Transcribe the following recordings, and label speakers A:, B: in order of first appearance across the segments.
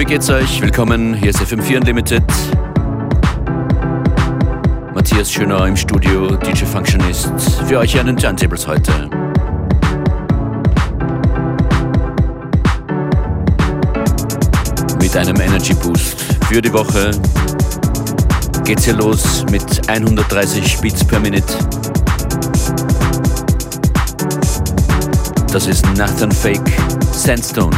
A: Wie geht's euch? Willkommen, hier ist FM4 Unlimited. Matthias Schöner im Studio, DJ Functionist, für euch an den Turntables heute. Mit einem Energy Boost für die Woche geht's hier los mit 130 Beats per Minute. Das ist Nathan Fake Sandstone.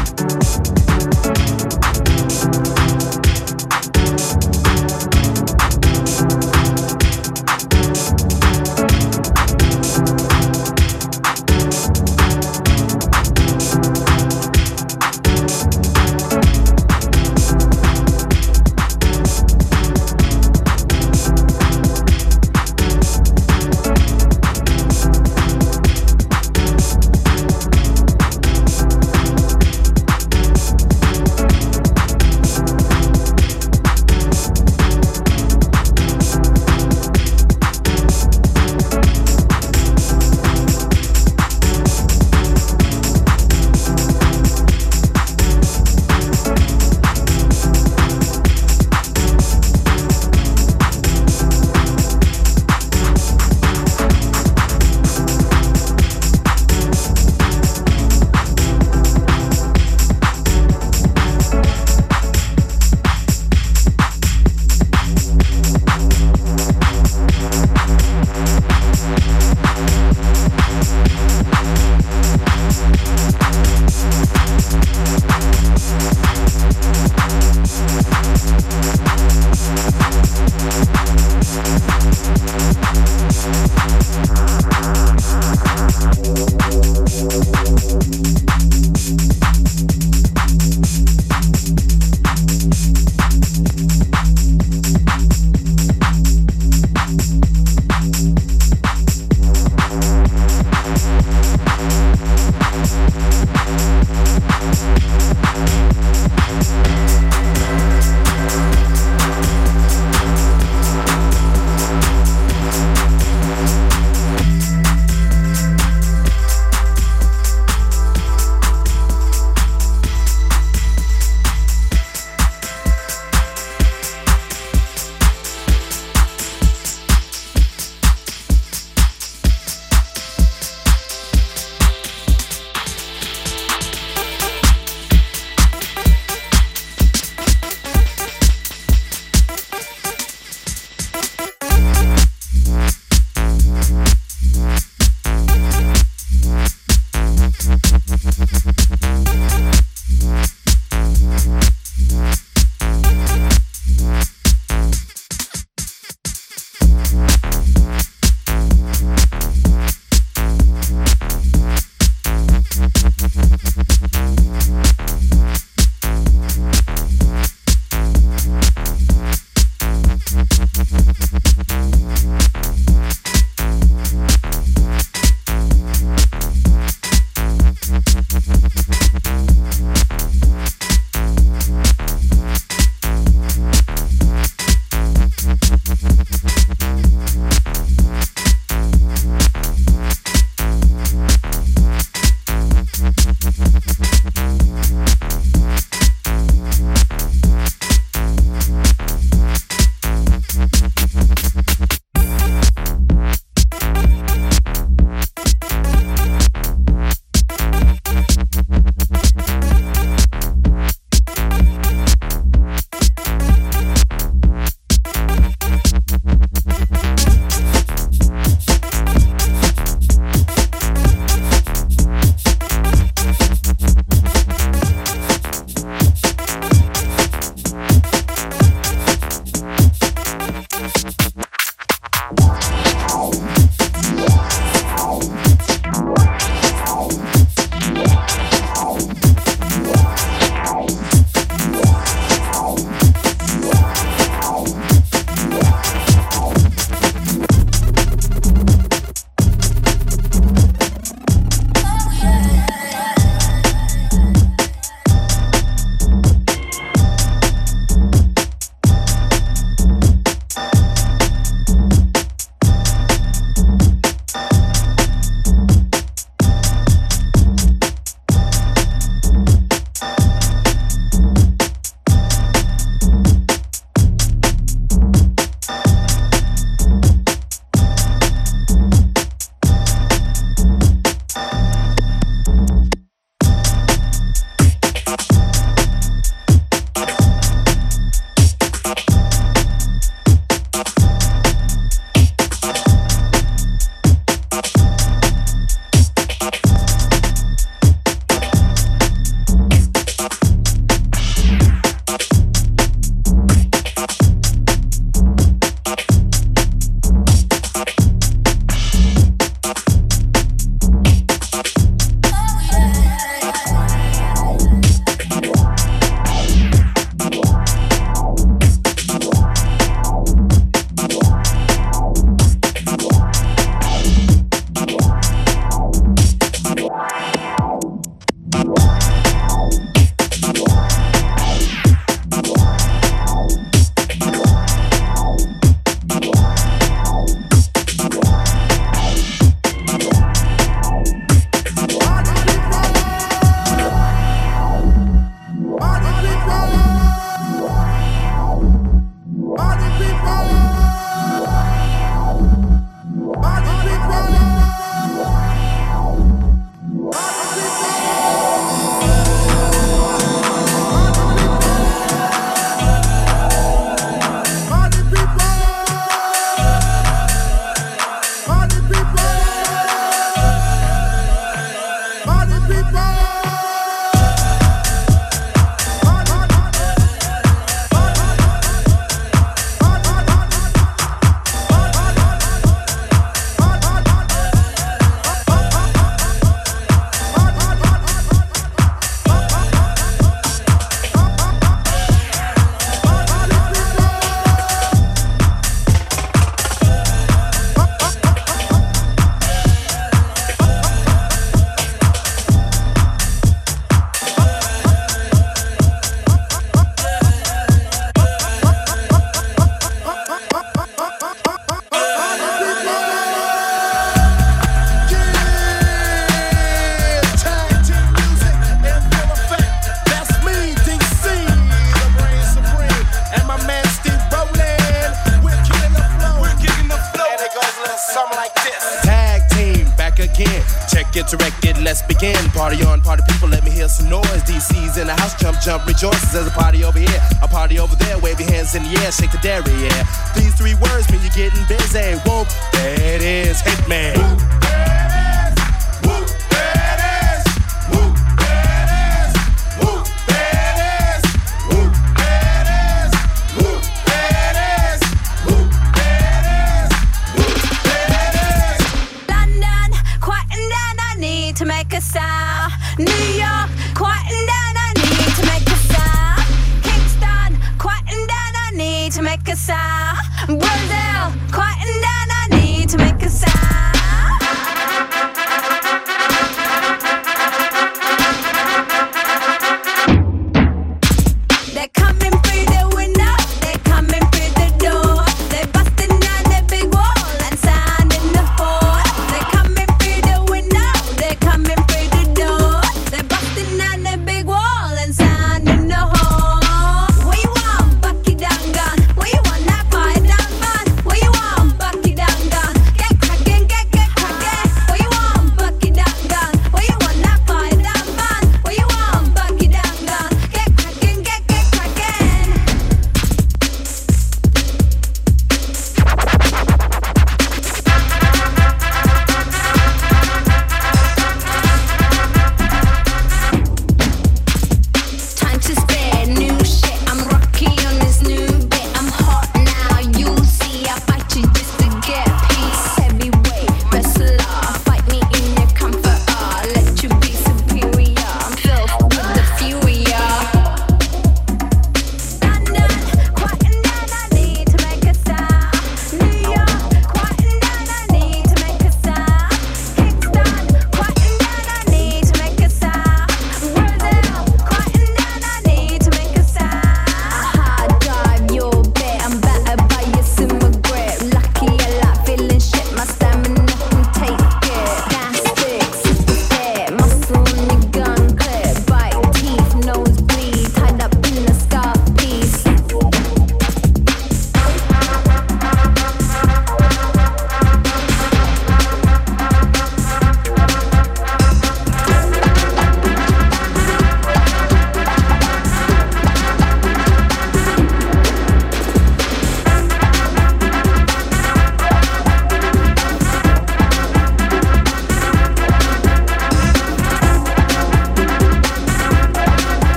B: Need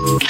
C: Thank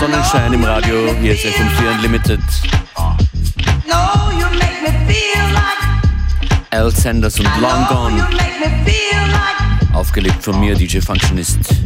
C: Sonnenschein im Radio. Hier ist FM4 Unlimited.
A: Al Sanders und Long Gone. Aufgelegt von mir, DJ Functionist.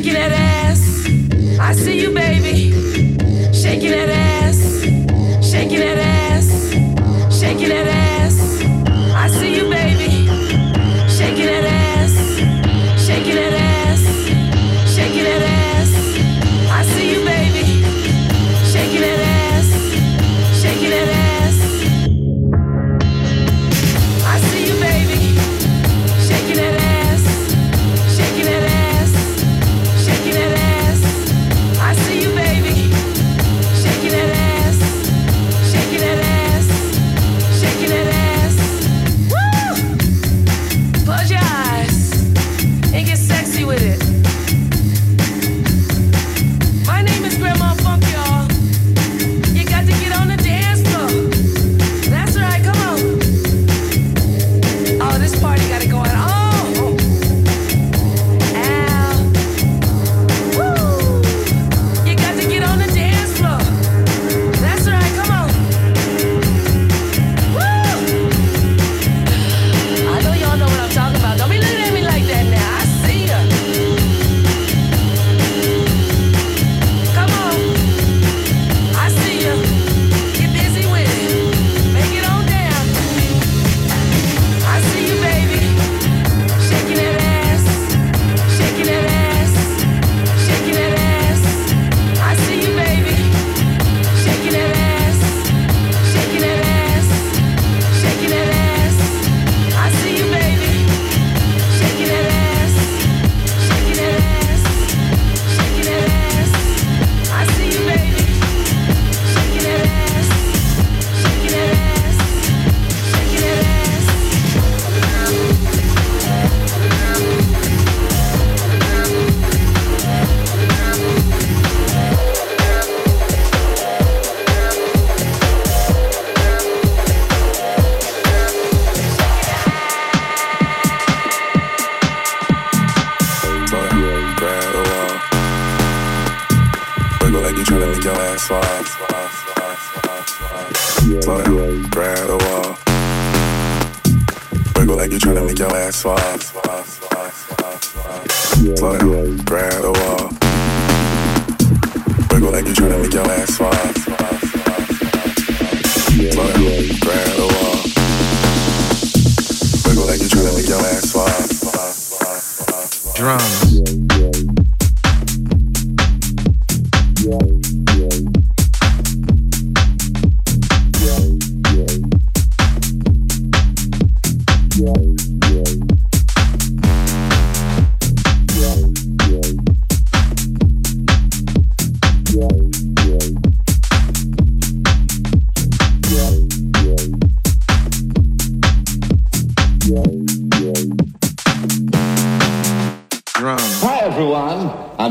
D: quién eres.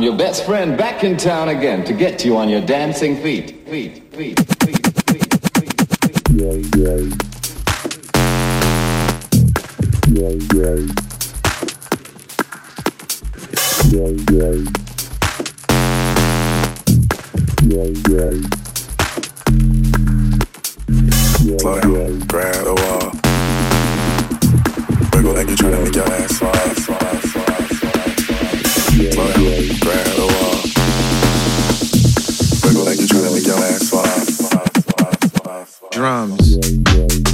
D: Your
E: best friend back in town again to get you on your dancing feet. Feet, feet, feet, feet, feet, feet. Yeah, yeah. Yeah, yeah. Yeah, yeah.
D: Yeah, yeah. Down, grab the wall. Wiggle like you're trying to make your ass fall. Slow
B: Drums.